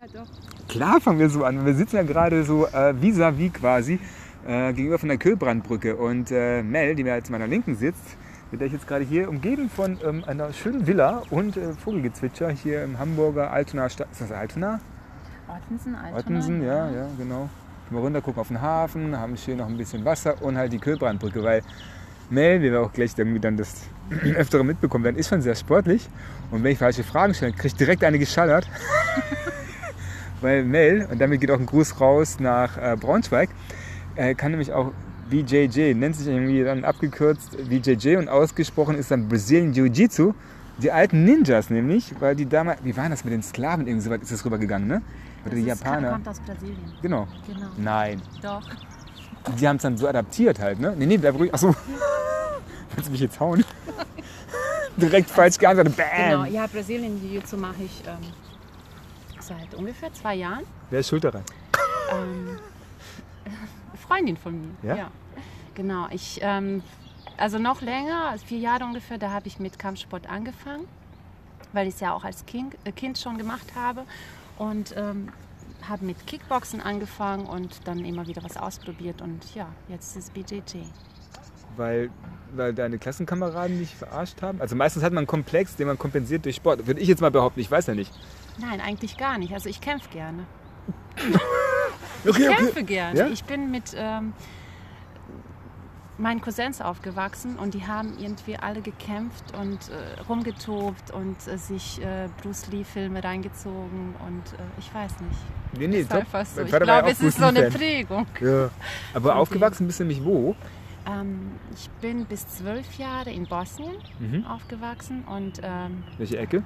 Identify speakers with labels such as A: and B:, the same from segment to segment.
A: Ja, doch.
B: Klar fangen wir so an. Wir sitzen ja gerade so äh, vis-à-vis quasi äh, gegenüber von der Köhlbrandbrücke. Und äh, Mel, die mir jetzt meiner Linken sitzt, mit der ich jetzt gerade hier umgeben von ähm, einer schönen Villa und äh, Vogelgezwitscher hier im Hamburger Altona Stadt. Ist das Altona?
A: Ottensen, Altona.
B: Ottensen, ja, ja, genau. Gehen wir runter, gucken auf den Hafen, haben schön noch ein bisschen Wasser und halt die Köhlbrandbrücke, weil Mel, wie wir auch gleich irgendwie dann das öftere mitbekommen werden, ist schon sehr sportlich. Und wenn ich falsche Fragen stelle, kriege ich direkt eine geschallert. weil Mel, und damit geht auch ein Gruß raus nach äh, Braunschweig, äh, kann nämlich auch BJJ, nennt sich irgendwie dann abgekürzt BJJ und ausgesprochen ist dann Brazilian Jiu-Jitsu. Die alten Ninjas nämlich, weil die damals, wie war das mit den Sklaven, irgendwie so weit ist das rübergegangen, ne? Oder die
A: Das ist-
B: Japaner.
A: kommt aus Brasilien.
B: Genau.
A: Genau.
B: Nein.
A: Doch.
B: Die haben es dann so adaptiert halt, ne? Nee, nee, bleib ruhig. Achso. Willst du mich jetzt hauen? Direkt falsch geantwortet. Bam!
A: Genau. Ja, Brasilien Jiu-Jitsu mache ich ähm, seit ungefähr zwei Jahren.
B: Wer ist schuld daran?
A: Ähm, Freundin von mir.
B: Ja?
A: Genau. Ich, ähm, also noch länger, vier Jahre ungefähr, da habe ich mit Kampfsport angefangen, weil ich es ja auch als kind, äh, kind schon gemacht habe. Und ähm, habe mit Kickboxen angefangen und dann immer wieder was ausprobiert. Und ja, jetzt ist BJJ.
B: Weil, weil deine Klassenkameraden dich verarscht haben? Also meistens hat man einen Komplex, den man kompensiert durch Sport. Würde ich jetzt mal behaupten, ich weiß ja nicht.
A: Nein, eigentlich gar nicht. Also ich kämpfe gerne.
B: Okay,
A: Ich kämpfe gerne.
B: Ja?
A: Ich bin mit ähm, meinen Cousins aufgewachsen und die haben irgendwie alle gekämpft und äh, rumgetobt und äh, sich äh, Bruce Lee-Filme reingezogen und äh, ich weiß nicht.
B: Nee, nee,
A: ist
B: top.
A: fast so. Ich glaube, es ist so eine. Prägung.
B: Ja. Aber aufgewachsen bist du nämlich wo?
A: Ähm, ich bin bis zwölf Jahre in Bosnien
B: Mhm.
A: aufgewachsen und ähm,
B: Welche Ecke?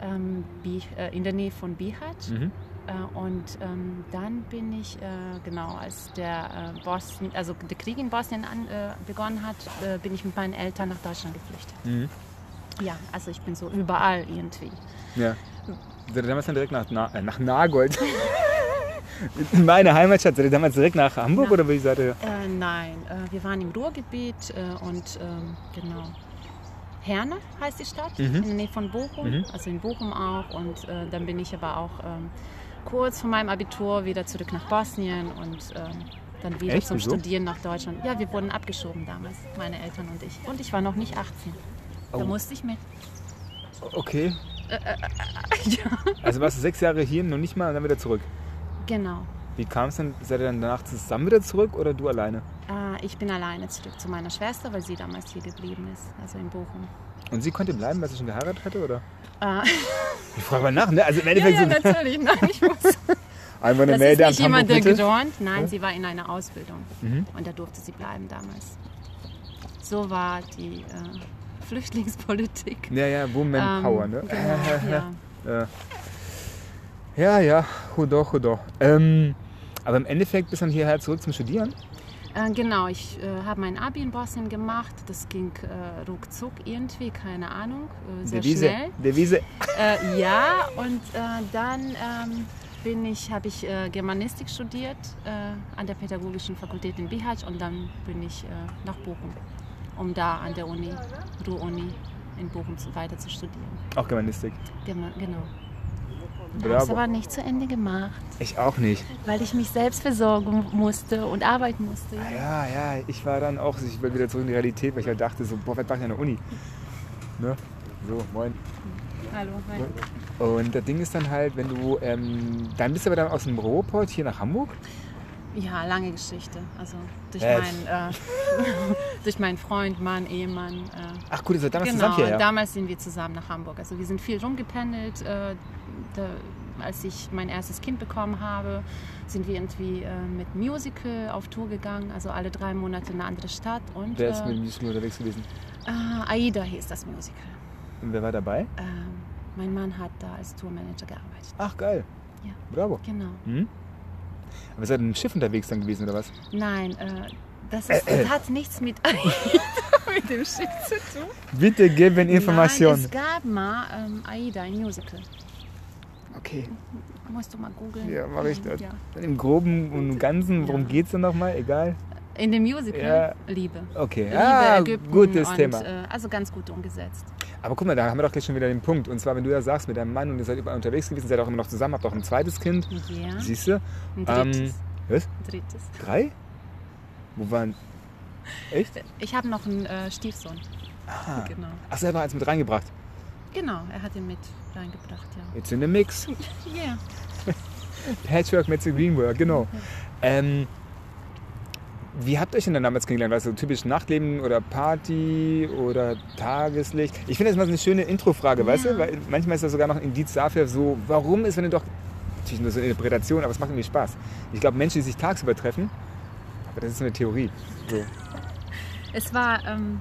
A: Ähm, äh, in der Nähe von Bihać.
B: Mhm.
A: Äh, Und ähm, dann bin ich, äh, genau, als der äh, Bosnien, also der Krieg in Bosnien an, äh, begonnen hat, bin ich mit meinen Eltern nach Deutschland geflüchtet.
B: Mhm.
A: Ja, also ich bin so überall irgendwie.
B: Ja. Seid ihr damals dann direkt nach, Na nach Nagold? In meine Heimatstadt. Seid ihr damals direkt nach Hamburg
A: Na.
B: oder wie seid ihr?
A: Nein, wir waren im Ruhrgebiet und ähm, genau. Herne heißt die Stadt,
B: Mhm.
A: in der Nähe von Bochum,
B: Mhm.
A: also in Bochum auch. Und äh, dann bin ich aber auch ähm, kurz vor meinem Abitur wieder zurück nach Bosnien und ähm, dann wieder
B: Echt?
A: zum
B: Wieso?
A: Studieren nach Deutschland. Ja, wir wurden abgeschoben damals, meine Eltern und ich. Und ich war noch nicht 18. Da
B: Oh.
A: musste ich mit.
B: Okay.
A: ja.
B: Also warst du sechs Jahre hier, noch nicht mal und dann wieder zurück.
A: Genau.
B: Wie kam es denn? Seid ihr dann danach zusammen wieder zurück oder du alleine?
A: Äh, ich bin alleine zurück zu meiner Schwester, weil sie damals hier geblieben ist, also in Bochum.
B: Und sie konnte bleiben, weil sie schon geheiratet hatte, oder?
A: Äh,
B: Ich frage mal nach, ne? Also im
A: ja,
B: Endeffekt
A: ja,
B: so
A: natürlich. Nein, ich muss.
B: einmal eine
A: Das
B: Mail
A: ist nicht jemand, der gejoint. Nein,
B: Ja?
A: sie war in einer Ausbildung.
B: Mhm.
A: Und da durfte sie bleiben damals. So war die äh, Flüchtlingspolitik.
B: Ja, ja, Woman Power,
A: Ähm,
B: ne?
A: Genau, ja.
B: Ja. Ja, ja, hudo, hudo. Ähm, aber im Endeffekt bist du dann hierher zurück zum Studieren?
A: Äh, genau, ich äh, habe mein Abi in Bosnien gemacht. Das ging äh, ruckzuck irgendwie, keine Ahnung, äh, sehr
B: Devise.
A: schnell.
B: Devise.
A: Äh, ja, und äh, dann ähm, bin ich, habe ich Germanistik studiert an der Pädagogischen Fakultät in Bihać und dann bin ich nach Bochum, um da an der Uni, Ruhr-Uni in Bochum zu, weiter zu studieren.
B: Auch Germanistik.
A: Gema- Genau.
B: Bravo.
A: aber nicht zu Ende gemacht,
B: Ich auch nicht.
A: weil ich mich selbst versorgen musste und arbeiten musste. Ja.
B: Ja, ja, ich war dann auch, ich will wieder zurück in die Realität, weil ich halt dachte so, boah, was mache ich an der Uni? Ne? So, moin.
A: Hallo, hi.
B: Und das Ding ist dann halt, wenn du, ähm, dann bist du aber dann aus dem Ruhrport hier nach Hamburg?
A: Ja, lange Geschichte. Also durch,
B: Äh.
A: meinen, äh, durch meinen Freund, Mann, Ehemann. Äh,
B: Ach gut, ihr seid damals
A: genau,
B: zusammen hierher.
A: damals sind wir zusammen nach Hamburg. Also wir sind viel rumgependelt. Äh, da, als ich mein erstes Kind bekommen habe, sind wir irgendwie äh, mit Musical auf Tour gegangen. Also alle drei Monate in eine andere Stadt. Und
B: Wer ist mit
A: äh,
B: dem Musical unterwegs gewesen?
A: äh, Aida hieß das Musical.
B: Und wer war dabei?
A: Ähm, mein Mann hat da als Tourmanager gearbeitet.
B: Ach, geil.
A: Ja.
B: Bravo.
A: Genau.
B: Hm? Aber seid ihr dem Schiff unterwegs dann gewesen, oder was?
A: Nein, äh, das, ist, das hat nichts mit Aida, mit dem Schiff zu tun.
B: Bitte geben
A: Nein,
B: Informationen.
A: es gab mal ähm, Aida, ein Musical.
B: Okay,
A: Musst du mal googeln.
B: ja, mache ich das.
A: Ja.
B: Im Groben und Ganzen, worum
A: Ja.
B: geht's denn nochmal? Egal.
A: In dem Musical
B: Ja.
A: Liebe.
B: Okay,
A: Liebe,
B: ah,
A: Ägypten
B: gutes
A: und,
B: Thema.
A: Äh, also ganz gut umgesetzt.
B: Aber guck mal, da haben wir doch gleich schon wieder den Punkt. Und zwar, wenn du ja sagst, mit deinem Mann und ihr seid überall unterwegs gewesen, seid auch immer noch zusammen, habt auch ein zweites Kind.
A: Ja.
B: Siehst du?
A: Ein
B: Ähm,
A: drittes.
B: was?
A: drittes.
B: Drei? Wo waren. Echt?
A: Ich habe noch einen äh, Stiefsohn.
B: Ah.
A: Genau.
B: Ach, selber eins mit reingebracht.
A: Genau, er hat ihn mit reingebracht, ja.
B: Jetzt in dem Mix.
A: Ja.
B: Patchwork mit the Greenwork, genau. Ähm, wie habt ihr euch denn dann damals kennengelernt? War es so typisch Nachtleben oder Party oder Tageslicht? Ich finde das mal so eine schöne Introfrage, weißt du? Weil manchmal ist das sogar noch ein Indiz dafür, so, warum ist, wenn du doch, natürlich nur so eine Interpretation, aber es macht irgendwie Spaß. Ich glaube, Menschen, die sich tagsüber treffen, aber das ist so eine Theorie. So.
A: Es war ähm,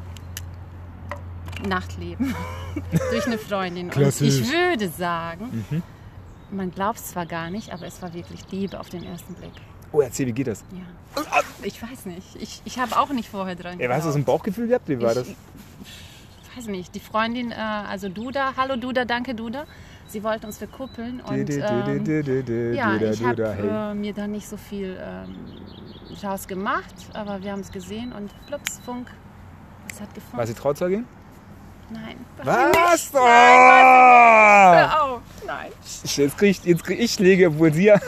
A: Nachtleben durch eine Freundin.
B: Klassisch.
A: Und ich würde sagen,
B: Mhm.
A: man glaubt es zwar gar nicht, aber es war wirklich Liebe auf den ersten Blick.
B: Oh, erzähl, wie geht das?
A: Ja. Ich weiß nicht. Ich, ich habe auch nicht vorher dran
B: Ja, hast du so ein. Bauchgefühl gehabt? Wie war das?
A: Ich weiß nicht. Die Freundin, äh, also Duda, hallo Duda, danke Duda. Sie wollte uns verkuppeln und ähm, ja, ich habe äh, mir da nicht so viel ähm, gemacht, aber wir haben es gesehen und plups, Funk, es hat gefunden.
B: War sie Trauzeugin?
A: Nein.
B: Was?
A: nicht.
B: Oh!
A: Hör auf. Nein.
B: Jetzt krieg ich, jetzt krieg ich Schläge, obwohl sie ja.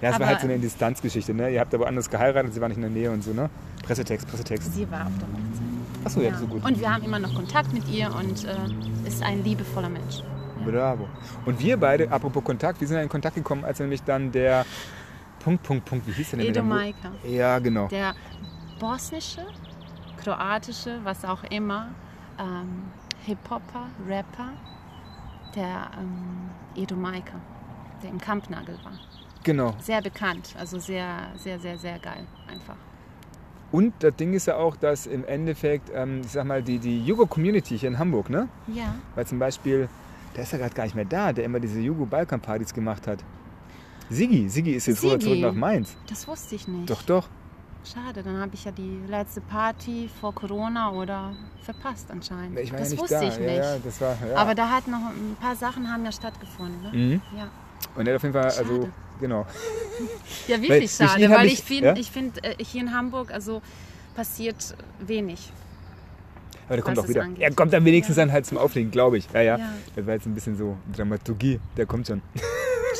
B: Ja, es war halt so eine Distanzgeschichte, ne? Ihr habt aber anders geheiratet, sie war nicht in der Nähe und so, ne? Pressetext, Pressetext.
A: Sie war auf der Hochzeit.
B: Achso, ja,
A: Ja.
B: so gut.
A: Und wir haben immer noch Kontakt mit ihr und äh, ist ein liebevoller Mensch.
B: Bravo. Und wir beide, apropos Kontakt, wir sind ja in Kontakt gekommen, als nämlich dann der Punkt, Punkt, Punkt, wie hieß der denn?
A: Edo
B: der Mo-
A: Maika.
B: Ja, genau.
A: Der bosnische, kroatische, was auch immer, ähm, Hip-Hopper, Rapper, der ähm, Edo Maika, der im Kampnagel war.
B: Genau.
A: Sehr bekannt, also sehr, sehr, sehr, sehr geil einfach.
B: Und das Ding ist ja auch, dass im Endeffekt, ähm, ich sag mal, die, die Jugo-Community hier in Hamburg, ne?
A: Ja,
B: Weil zum Beispiel, der ist ja gerade gar nicht mehr da, der immer diese Jugo-Balkan-Partys gemacht hat. Sigi, Sigi ist jetzt
A: Sigi.
B: zurück nach Mainz.
A: das wusste ich nicht.
B: Doch, doch.
A: Schade, dann habe ich ja die letzte Party vor Corona oder verpasst anscheinend.
B: Ich war
A: das
B: ja
A: wusste
B: da.
A: ich nicht.
B: Ja, ja, das war.
A: Aber da hat noch ein paar Sachen haben ja stattgefunden. Ne?
B: Mhm.
A: Ja.
B: Und er hat auf jeden Fall, also,
A: Schade.
B: Genau.
A: ja,
B: Weil
A: wirklich
B: durch
A: schade, weil
B: ich-
A: ich finde,
B: ja?
A: ich finde äh, hier in Hamburg also passiert wenig.
B: Aber der kommt auch wieder.
A: angeht.
B: Er kommt dann wenigstens
A: Ja.
B: dann halt zum Auflegen, glaube ich. Ja, ja,
A: Ja.
B: Das war jetzt ein bisschen so Dramaturgie. Der kommt schon.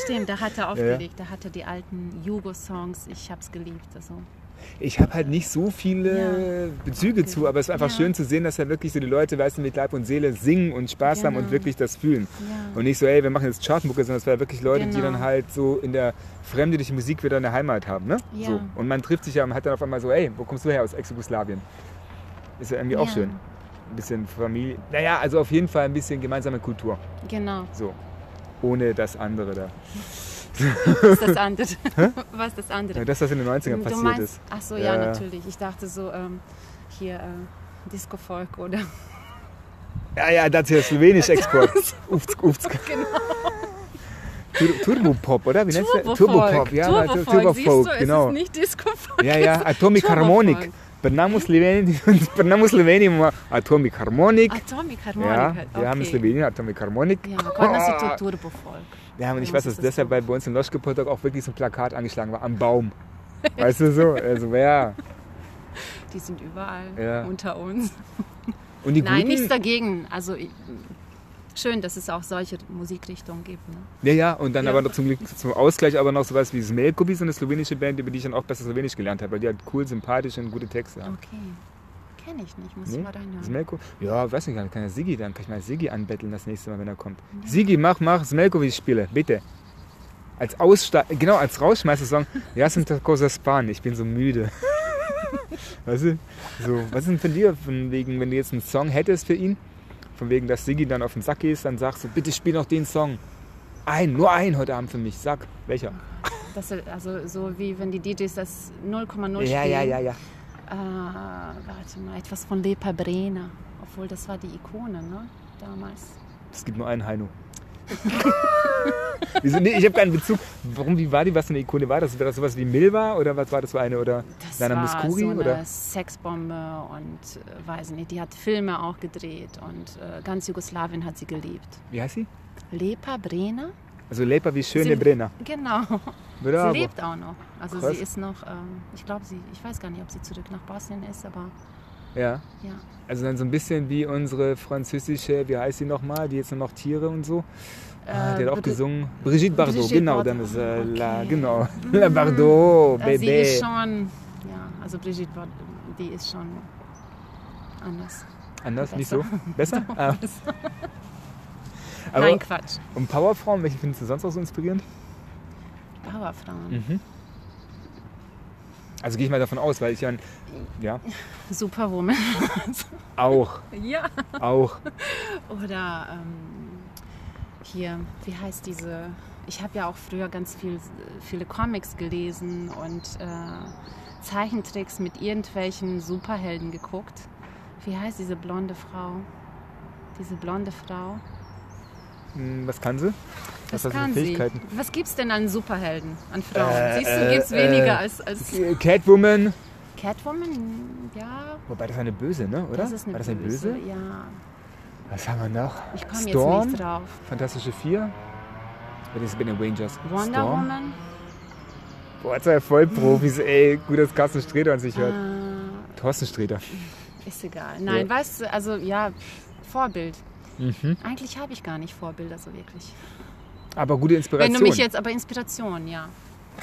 A: Stimmt, da hat er aufgelegt, da hat er die alten Jugo-Songs, ich hab's geliebt. Also.
B: Ich habe halt nicht so viele Bezüge zu, aber es ist einfach
A: Ja.
B: schön zu sehen, dass ja wirklich so die Leute, weißt du, mit Leib und Seele singen und Spaß haben und
A: Genau.
B: wirklich das fühlen.
A: Ja.
B: Und nicht so, ey, wir machen jetzt Chartmucke, sondern es war wirklich Leute, die
A: Genau.
B: dann halt so in der Fremde durch die Musik wieder eine Heimat haben. Ne?
A: Ja.
B: So. Und man trifft sich ja und hat dann auf einmal so, ey, wo kommst du her aus Ex-Jugoslawien? Ist ja irgendwie auch
A: Ja.
B: schön. Ein bisschen Familie. Naja, also auf jeden Fall ein bisschen gemeinsame Kultur.
A: Genau,
B: So. Ohne das andere da.
A: Was ist das andere? was das andere?
B: Ja, das, was in den 90ern
A: du
B: passiert
A: meinst,
B: ist.
A: ach so,
B: Ja.
A: ja, natürlich. Ich dachte so, ähm, hier äh, Disco-Folk oder
B: Ja, ja, das hier ist Slowenisch-Export. Ufts, ufts.
A: Genau.
B: Tur- Turbopop, oder? Wie?
A: Turbofolk.
B: Turbopop, ja, war Tur-
A: Turbofolk, siehst du,
B: genau.
A: es ist nicht Disco-Folk.
B: Ja, ja, Atomic
A: Turbofolk.
B: Harmonic. Bernamo Slowenien, Bernamo Slowenien, war Atomic Harmonic.
A: Atomic
B: Ja,
A: Harmonica.
B: wir haben
A: okay.
B: Slowenien, Atomic Harmonic.
A: Ja, Konasi to Turbo-Folk.
B: Ja, und ich weiß,
A: das
B: dass
A: ist
B: deshalb bei, uns in Loschgepotok auch wirklich so ein Plakat angeschlagen war, am Baum. Weißt du so? Also, ja.
A: Die sind überall
B: Ja.
A: unter uns.
B: Und die
A: Nein,
B: Guten,
A: nichts dagegen. Also schön, dass es auch solche Musikrichtungen gibt. Ne?
B: Ja, ja, und dann
A: Ja.
B: aber zum, zum Ausgleich aber noch sowas wie Smelkobi, so eine slowenische Band, über die ich dann auch besser Slowenisch gelernt habe, weil die halt cool, sympathisch und gute Texte haben.
A: Okay. Kenne ich nicht, muss
B: Nee?
A: ich mal reinhören.
B: Smelko? Ja, weiß nicht, kann kann ja Sigi, dann kann ich mal Sigi anbetteln das nächste Mal, wenn er kommt. Sigi, mach, mach Smelkovi spiele, bitte. Als Aussta genau, als Rausschmeißer-Song, ja, sind das Cosa Span, ich bin so müde. weißt du? So, was ist denn von dir, von wegen, wenn du jetzt einen Song hättest für ihn, von wegen, dass Sigi dann auf den Sack gehst, dann sagst du, bitte spiel noch den Song. Ein, nur ein heute Abend für mich, sag, welcher?
A: Das, ist also so wie wenn die DJs das 0,0 spielen.
B: Ja, ja, ja, ja.
A: Äh, warte mal, etwas von Lepa Brena. Obwohl, das war die Ikone, ne? Damals.
B: Es gibt nur einen Heino. Wieso? Nee, ich habe keinen Bezug. Warum, wie war die? Was für eine Ikone war das? War das sowas wie Milva oder was war das für eine? Oder
A: Das
B: Nana
A: war
B: Mouskouri?
A: so eine
B: oder?
A: Sexbombe und äh, weiß nicht, die hat Filme auch gedreht und äh, ganz Jugoslawien hat sie geliebt.
B: Wie heißt sie?
A: Lepa Brena?
B: Also Lepa wie schöne
A: Sie-
B: Brenner.
A: Genau.
B: Bravo.
A: Sie lebt auch noch. Also
B: Krass.
A: sie ist noch, ähm, ich glaube, sie, ich weiß gar nicht, ob sie zurück nach Bosnien ist, aber
B: Ja.
A: Ja.
B: Also dann so ein bisschen wie unsere französische, wie heißt sie nochmal, die jetzt nur noch Tiere und so. Ah, die hat auch
A: Bri-
B: gesungen. Brigitte Bardot,
A: Brigitte
B: genau,
A: Bardot,
B: dann ist äh, La,
A: okay.
B: genau. La Bardot,
A: Äh, Sie
B: Bébé.
A: ist schon, ja, also Brigitte Bardot, die ist schon anders.
B: Anders, nicht
A: besser.
B: so? Besser? Ah. Aber
A: Nein, Quatsch.
B: und Powerfrauen, welche findest du sonst auch so inspirierend?
A: Powerfrauen.
B: Mhm. Also gehe ich mal davon aus, weil ich ja, ein- ja,
A: Superwoman.
B: auch,
A: ja.
B: auch.
A: Oder ähm, hier, wie heißt diese? Ich habe ja auch früher ganz viel, viele Comics gelesen und äh, Zeichentricks mit irgendwelchen Superhelden geguckt. Wie heißt diese blonde Frau? Diese blonde Frau.
B: Hm, Was kann sie?
A: Was,
B: für
A: kann sie?
B: Fähigkeiten?
A: Was gibt's denn an Superhelden, an Frauen?
B: Äh,
A: Siehst du,
B: äh,
A: gibt's weniger
B: äh,
A: als, als
B: Catwoman.
A: Catwoman? Ja,
B: Wobei das war eine Böse, ne? Oder?
A: das ist eine
B: war das eine
A: böse.
B: Böse?
A: Ja,
B: Was haben wir noch?
A: ich komme jetzt
B: Storm,
A: nicht drauf.
B: Fantastische Vier. Das ist bei den Rangers.
A: Wonder
B: Storm.
A: Woman?
B: Boah, zwei Vollprofis, ey. Gut, dass Carsten Sträter an sich hört.
A: Äh,
B: Thorsten Sträter.
A: Ist egal. Nein, weißt du, also ja, Vorbild.
B: Mhm.
A: Eigentlich habe ich gar nicht Vorbilder so wirklich.
B: Aber gute Inspiration.
A: Wenn du mich jetzt, aber Inspiration, ja.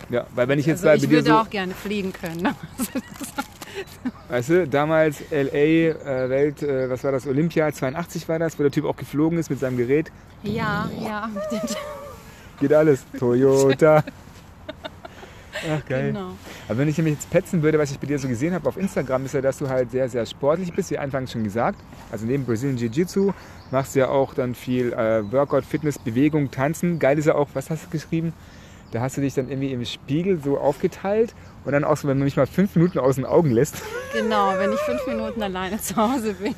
B: ja, weil wenn ich jetzt
A: Also
B: bei
A: ich würde
B: so,
A: auch gerne fliegen können.
B: weißt du, damals LA, äh, Welt, äh, was war das, Olympia 82 war das, wo der Typ auch geflogen ist mit seinem Gerät.
A: ja, ja,
B: Geht alles. Toyota. Ach, geil.
A: genau.
B: Aber wenn ich nämlich jetzt petzen würde, was ich bei dir so gesehen habe auf Instagram, ist ja, dass du halt sehr, sehr sportlich bist, wie anfangs schon gesagt. Also neben Brazilian Jiu-Jitsu machst du ja auch dann viel äh, Workout, Fitness, Bewegung, Tanzen. Geil ist ja auch, was hast du geschrieben? Da hast du dich dann irgendwie im Spiegel so aufgeteilt und dann auch so, wenn man mich mal fünf Minuten aus den Augen lässt,
A: Genau, wenn ich fünf Minuten alleine zu Hause bin.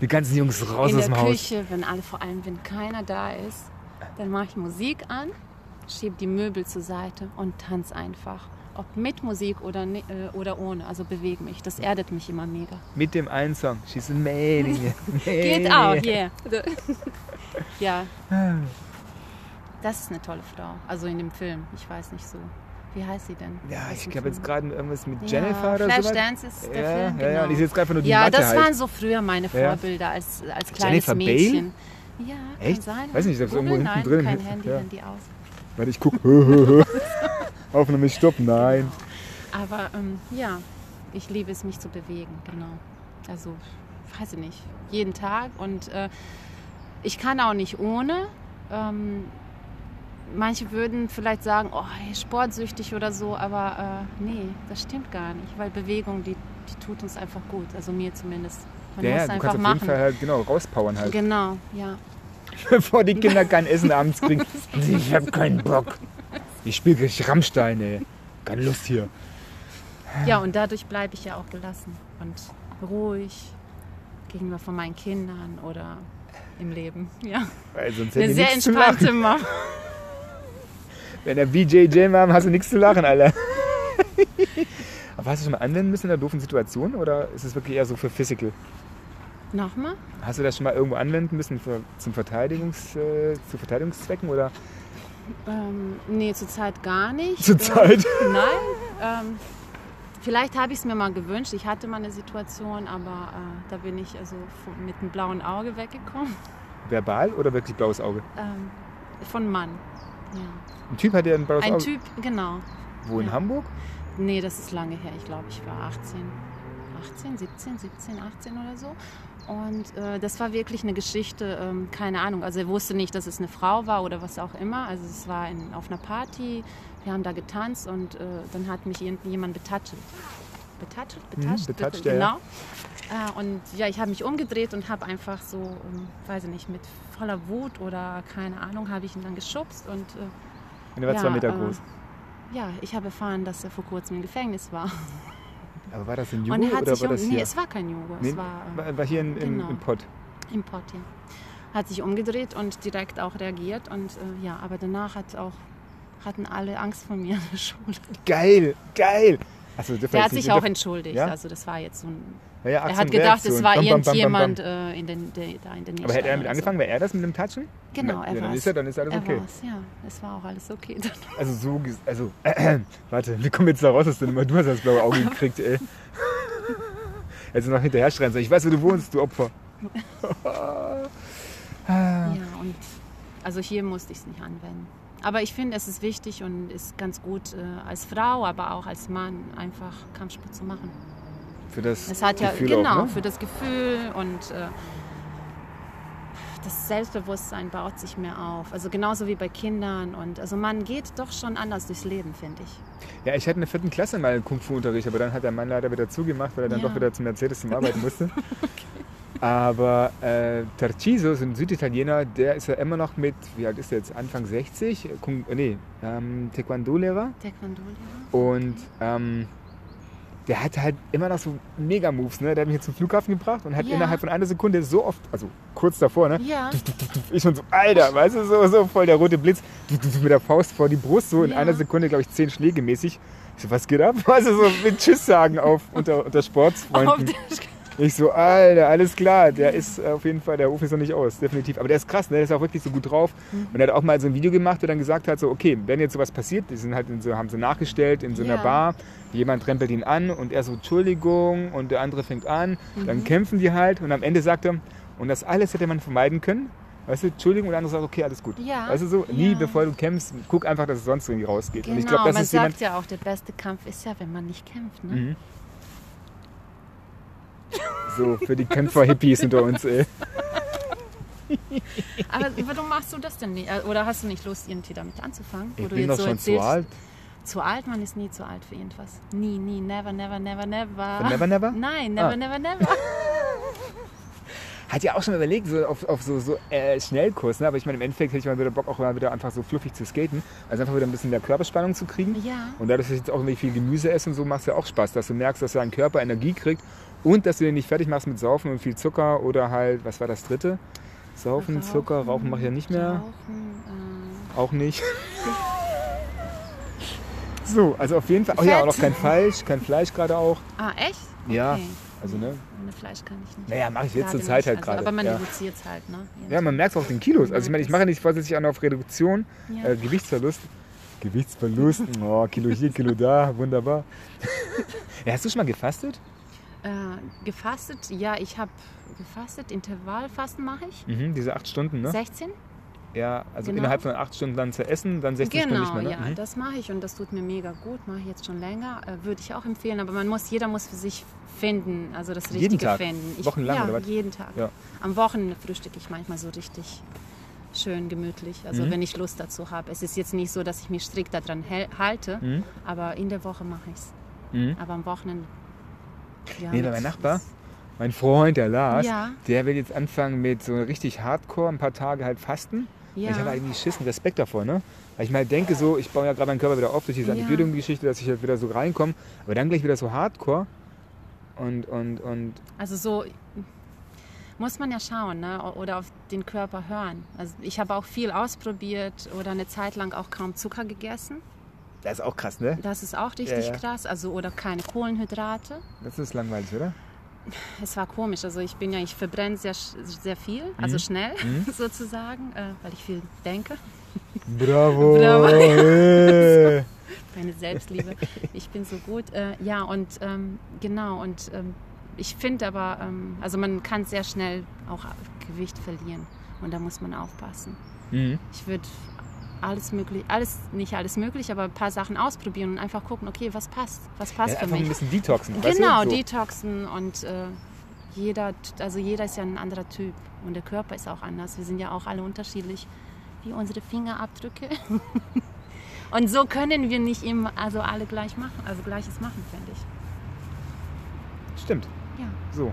B: die ganzen Jungs raus
A: in
B: aus
A: der
B: dem Haus.
A: Küche, wenn alle, vor allem wenn keiner da ist, dann mache ich Musik an, schiebe die Möbel zur Seite und tanze einfach. Ob mit Musik oder, ni- äh, oder ohne, also bewege mich. Das erdet mich immer mega.
B: Mit dem einen Song. She's a maniac.
A: Geht auch, yeah. ja. Das ist eine tolle Frau. Also in dem Film. Ich weiß nicht so. Wie heißt sie denn?
B: Ja, ich glaube jetzt gerade irgendwas mit
A: Ja,
B: Jennifer oder so.
A: Flashdance ist der
B: ja,
A: Film,
B: ja, ja,
A: genau.
B: und ich sehe jetzt gerade nur die
A: Ja,
B: Matte
A: das
B: halt.
A: waren so früher meine
B: Ja.
A: Vorbilder als, als kleines
B: Jennifer Bale?
A: Mädchen. Ja,
B: Echt?
A: kann sein.
B: Weiß nicht, ich hab's irgendwo hinten
A: Nein,
B: drin.
A: kein Handy,
B: Ja.
A: Handy aus.
B: Warte, ich gucke. Aufnahme stopp, nein.
A: Aber ähm, ja, ich liebe es, mich zu bewegen, genau. Also, weiß ich nicht, jeden Tag. Und äh, ich kann auch nicht ohne. Ähm, manche würden vielleicht sagen, oh, hey, sportsüchtig oder so, aber äh, nee, das stimmt gar nicht, weil Bewegung, die, die tut uns einfach gut, also mir zumindest. Man
B: Ja, ja,
A: muss
B: du
A: einfach
B: kannst auf
A: machen.
B: jeden Fall halt genau rauspowern halt.
A: Genau, ja.
B: Bevor die Kinder kein Essen abends kriegen. Ich hab keinen Bock. Ich spiele gleich Rammstein, ey. Keine Lust hier.
A: Ja, und dadurch bleibe ich ja auch gelassen und ruhig gegenüber von meinen Kindern oder im Leben. Ja,
B: Weil sonst
A: eine sehr entspannte Mama.
B: Wenn der BJJ haben, hast du nichts zu lachen, Alter. Aber hast du schon mal anwenden müssen in einer doofen Situation oder ist es wirklich eher so für Physical?
A: Nochmal?
B: Hast du das schon mal irgendwo anwenden müssen für, zum Verteidigungs, äh, zu Verteidigungszwecken oder?
A: Ähm, nee, zurzeit gar nicht.
B: Zurzeit?
A: Ähm, nein. Ähm, vielleicht habe ich es mir mal gewünscht. Ich hatte mal eine Situation, aber äh, da bin ich also mit einem blauen Auge weggekommen.
B: Verbal oder wirklich blaues Auge?
A: Ähm, von Mann. Ja.
B: Ein Typ hat ja ein blaues
A: Ein
B: Auge.
A: Typ, genau.
B: Wo in
A: ja.
B: Hamburg?
A: Nee, das ist lange her. Ich glaube, ich war 18, 18, 17, 17, 18 oder so. Und äh, das war wirklich eine Geschichte, ähm, keine Ahnung. Also er wusste nicht, dass es eine Frau war oder was auch immer. Also es war in, auf einer Party, wir haben da getanzt und äh, dann hat mich irgendjemand? Betatscht?
B: Mhm, betatscht,
A: Bet-
B: ja, ja.
A: genau. Äh, und ja, ich habe mich umgedreht und habe einfach so, ähm, weiß ich nicht, mit voller Wut oder keine Ahnung, habe ich ihn dann geschubst und äh,
B: Und er war
A: Ja,
B: zwei Meter groß.
A: ja, ich habe erfahren, dass er vor kurzem im Gefängnis war.
B: Aber war das in
A: Und
B: Jugo
A: er hat
B: oder
A: sich
B: war
A: um,
B: das
A: nee, es war kein Jugo,
B: Nee,
A: es war äh,
B: war, war hier in, im,
A: genau.
B: im Pott.
A: im Pott, ja. Hat sich umgedreht und direkt auch reagiert und äh, ja, aber danach hat auch, hatten alle Angst vor mir in der Schule.
B: Geil, geil. Also,
A: Der hat sich auch entschuldigt,
B: Ja?
A: also das war jetzt so ein,
B: ja,
A: er hat gedacht, es war
B: Bam, bam, bam, bam,
A: irgendjemand äh, in den, der, da in der Nähe.
B: Aber hätte er damit angefangen? Wäre er das mit dem Touchen?
A: Genau,
B: Na,
A: er
B: ja, dann ist er, dann ist alles
A: Er
B: okay.
A: war's, ja, es war auch alles okay. Dann.
B: Also so, also, warte, wie kommen wir jetzt da raus, dass du immer du hast das blaue Auge gekriegt, ey. Also noch hinterher schreien, so, ich weiß, wo du wohnst, du Opfer.
A: Ja, und also hier musste ich es nicht anwenden. Aber ich finde, es ist wichtig und ist ganz gut äh, als Frau, aber auch als Mann einfach Kampfsport zu machen.
B: Für das
A: Es hat ja
B: Gefühl
A: genau
B: auch, ne?
A: für das Gefühl und äh, das Selbstbewusstsein baut sich mehr auf. Also genauso wie bei Kindern und also man geht doch schon anders durchs Leben, finde ich.
B: Ja, ich hatte in der vierten Klasse mal Kung-Fu-Unterricht, aber dann hat der Mann leider wieder zugemacht, weil er dann
A: Ja.
B: doch wieder zum Mercedes zum Arbeiten musste. Aber äh, Tarciso, so ein Süditaliener, der ist ja immer noch mit, wie alt ist er jetzt, Anfang 60? Kung, nee, ähm, Taekwondo-Lehrer.
A: Taekwondo-Lehrer.
B: Und ähm, der hat halt immer noch so Mega-Moves, ne? Der hat mich jetzt zum Flughafen gebracht und hat
A: Ja.
B: innerhalb von einer Sekunde so oft, also kurz davor, ne?
A: Ja,
B: Ich schon so, Alter, weißt du, so, so voll der rote Blitz, mit der Faust vor die Brust, so in
A: Ja.
B: einer Sekunde, glaube ich, zehn Schläge mäßig. Ich so, was geht ab? Also so mit Tschüss sagen auf unter, unter
A: auf
B: Sportsfreunden.
A: der,
B: Ich so, Alter, alles klar, der ist auf jeden Fall, der Ruf ist noch nicht aus, definitiv. Aber der ist krass, ne? der ist auch wirklich so gut drauf.
A: Mhm.
B: Und er hat auch mal so ein Video gemacht, wo er dann gesagt hat, so, okay, wenn jetzt sowas passiert, die sind halt in so, haben sie nachgestellt in so einer
A: Ja.
B: Bar, jemand rempelt ihn an und er so, Entschuldigung, und der andere fängt an,
A: Mhm.
B: dann kämpfen die halt und am Ende sagt er, und das alles hätte man vermeiden können. Weißt du, Entschuldigung, und der andere sagt, okay, alles gut.
A: Ja.
B: Weißt du so, nie
A: Ja.
B: bevor du kämpfst, guck einfach, dass es sonst irgendwie rausgeht.
A: genau,
B: und ich glaube, das
A: man
B: ist jemand,
A: sagt ja auch, der beste Kampf ist ja, wenn man nicht kämpft. Ne?
B: Mhm. So, für die Kämpfer-Hippies unter uns, ey.
A: Aber warum machst du das denn nicht? Äh, Oder hast du nicht Lust, irgendwie damit anzufangen?
B: Ich
A: Wo du
B: bin doch
A: so
B: schon zu
A: erzählst,
B: alt.
A: Zu alt? Man ist nie zu alt für irgendwas. Nie, nie, never, never, never, never.
B: Für never, never?
A: Nein, never,
B: Ah.
A: never, never.
B: Hat ja auch schon überlegt, so auf, auf so, so äh, Schnellkurs, ne? aber ich meine, im Endeffekt hätte ich mal wieder Bock, auch mal wieder einfach so fluffig zu skaten. Also einfach wieder ein bisschen mehr Körperspannung zu kriegen.
A: Ja.
B: Und dadurch, dass ich jetzt auch irgendwie viel Gemüse esse und so, macht es ja auch Spaß, dass du merkst, dass dein Körper Energie kriegt und dass du den nicht fertig machst mit Saufen und viel Zucker oder halt, was war das dritte? Saufen, Zucker, Rauchen mache ich ja nicht mehr.
A: Rauchen,
B: Auch nicht. so, also auf jeden Fall. Oh ja, auch noch kein Fleisch, kein Fleisch gerade auch.
A: äh, ah, echt?
B: Ja,
A: Okay.
B: also ne.
A: Ohne Fleisch kann ich nicht.
B: Naja, mache ich jetzt zur Zeit halt
A: also,
B: gerade.
A: Aber man
B: ja.
A: reduziert es halt, ne?
B: Ja, man merkt es auch den Kilos. Also ich meine, ich mache nicht vorsätzlich an auf Reduktion,
A: Ja.
B: äh, Gewichtsverlust. Gewichtsverlust, oh, Kilo hier, Kilo da, wunderbar. ja, hast du schon mal gefastet?
A: Äh, gefastet, ja, ich habe gefastet, Intervallfasten mache ich.
B: Mhm, diese acht Stunden, ne?
A: 16?
B: Ja, also
A: Genau.
B: innerhalb von acht Stunden dann zu essen, dann 16 Stunden
A: Genau,
B: nicht mehr, ne?
A: ja,
B: Mhm.
A: das mache ich und das tut mir mega gut. Mache ich jetzt schon länger, äh, würde ich auch empfehlen. Aber man muss, jeder muss für sich finden, also das Richtige
B: Jeden Tag?
A: finden.
B: Wochenlang
A: ja,
B: oder was?
A: jeden Tag.
B: Ja.
A: Am Wochenende frühstücke ich manchmal so richtig schön gemütlich, also
B: Mhm.
A: wenn ich Lust dazu habe. Es ist jetzt nicht so, dass ich mich strikt daran halte,
B: Mhm.
A: aber in der Woche mache ich es.
B: Mhm.
A: Aber am Wochenende. Ja,
B: Nee, mein Nachbar, mein Freund, der Lars,
A: Ja.
B: der will jetzt anfangen mit so richtig Hardcore, ein paar Tage halt fasten.
A: Ja.
B: Ich habe halt irgendwie Schissen, Respekt davor, ne? Weil ich mal denke so, ich baue ja gerade meinen Körper wieder auf durch diese
A: Ja.
B: Antibiotikum-Geschichte, dass ich halt wieder so reinkomme, aber dann gleich wieder so Hardcore und, und, und
A: Also so muss man ja schauen ne? oder auf den Körper hören. Also ich habe auch viel ausprobiert oder eine Zeit lang auch kaum Zucker gegessen.
B: Das ist auch krass, ne?
A: Das ist auch richtig
B: Ja, ja.
A: krass. Also oder keine Kohlenhydrate.
B: Das ist langweilig, oder?
A: Es war komisch. Also ich bin ja, ich verbrenne sehr, sehr viel, also schnell sozusagen, äh, weil ich viel denke.
B: Bravo!
A: Bravo.
B: ey.
A: Meine Selbstliebe. Ich bin so gut. Äh, ja, und ähm, genau. Und ähm, ich finde aber, ähm, also man kann sehr schnell auch Gewicht verlieren. Und da muss man aufpassen.
B: Mhm.
A: Ich würde alles möglich, alles, nicht alles möglich, aber ein paar Sachen ausprobieren und einfach gucken, okay, was passt, was passt
B: Ja,
A: für
B: einfach ein
A: mich.
B: bisschen detoxen. weißt
A: Genau,
B: du? So.
A: Detoxen und äh, jeder, also jeder ist ja ein anderer Typ und der Körper ist auch anders. Wir sind ja auch alle unterschiedlich, wie unsere Fingerabdrücke. und so können wir nicht immer, also alle gleich machen, also gleiches machen, finde ich.
B: Stimmt.
A: Ja.
B: So.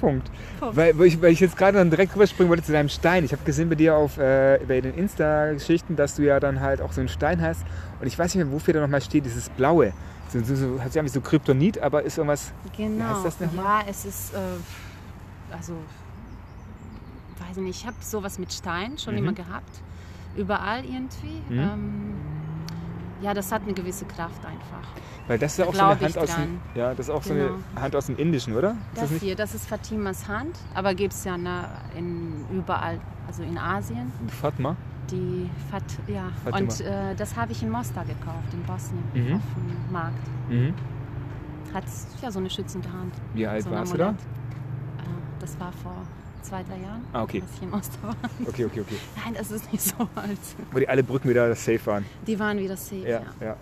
B: Punkt.
A: Punkt.
B: Weil, weil, ich, weil ich jetzt gerade dann direkt rüberspringen wollte zu deinem Stein. Ich habe gesehen bei dir auf äh, bei den Insta-Geschichten, dass du ja dann halt auch so einen Stein hast. Und ich weiß nicht mehr, wofür da nochmal steht, dieses Blaue. So, so, so, hat sich irgendwie so Kryptonit, aber ist irgendwas.
A: Genau.
B: heißt das nochmal?
A: ja, es ist, äh, also, weiß nicht, ich habe sowas mit Stein schon
B: Mhm.
A: immer gehabt. Überall irgendwie.
B: Mhm.
A: Ähm, ja, das hat eine gewisse Kraft einfach.
B: Weil das ist ja auch so eine Hand aus dem. Ja, das ist auch so
A: Genau.
B: eine Hand aus dem Indischen, oder?
A: Das,
B: das
A: hier, das ist Fatimas Hand, aber gibt es ja ne, in, überall, also in Asien.
B: Fatma.
A: Die Fat, ja.
B: Fatima.
A: Und äh, das habe ich in Mostar gekauft, in Bosnien,
B: Mhm.
A: auf dem Markt.
B: Mhm.
A: hat ja so eine schützende Hand.
B: Wie alt
A: so
B: warst du da?
A: Äh, Das war vor zwei, drei Jahren,
B: Ah, okay.
A: als ich im Oster war.
B: Okay, okay, okay.
A: Nein, das ist nicht so alt.
B: Wo die alle Brücken wieder safe waren.
A: Die waren wieder safe,
B: Ja,
A: ja.
B: ja,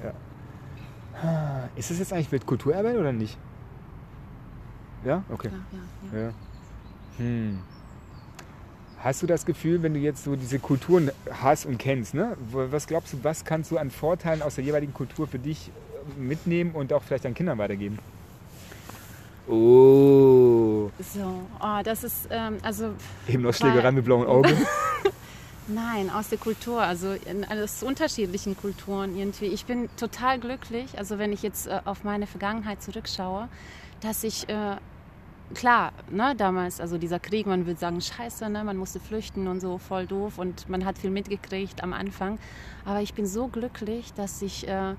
B: ja. Ist das jetzt eigentlich Weltkulturerbe oder nicht? Ja? Okay.
A: Klar, ja, ja.
B: Ja. Hm. Hast du das Gefühl, wenn du jetzt so diese Kulturen hast und kennst, ne? was glaubst du, was kannst du an Vorteilen aus der jeweiligen Kultur für dich mitnehmen und auch vielleicht deinen Kindern weitergeben? Oh,
A: oh, das ist, ähm, also
B: eben noch Schlägerei mit blauen Augen.
A: Nein, aus der Kultur, also in, aus unterschiedlichen Kulturen irgendwie. Ich bin total glücklich, also wenn ich jetzt äh, auf meine Vergangenheit zurückschaue, dass ich, äh, klar, ne, damals, also dieser Krieg, man würde sagen, scheiße, ne, man musste flüchten und so, voll doof und man hat viel mitgekriegt am Anfang. Aber ich bin so glücklich, dass ich äh,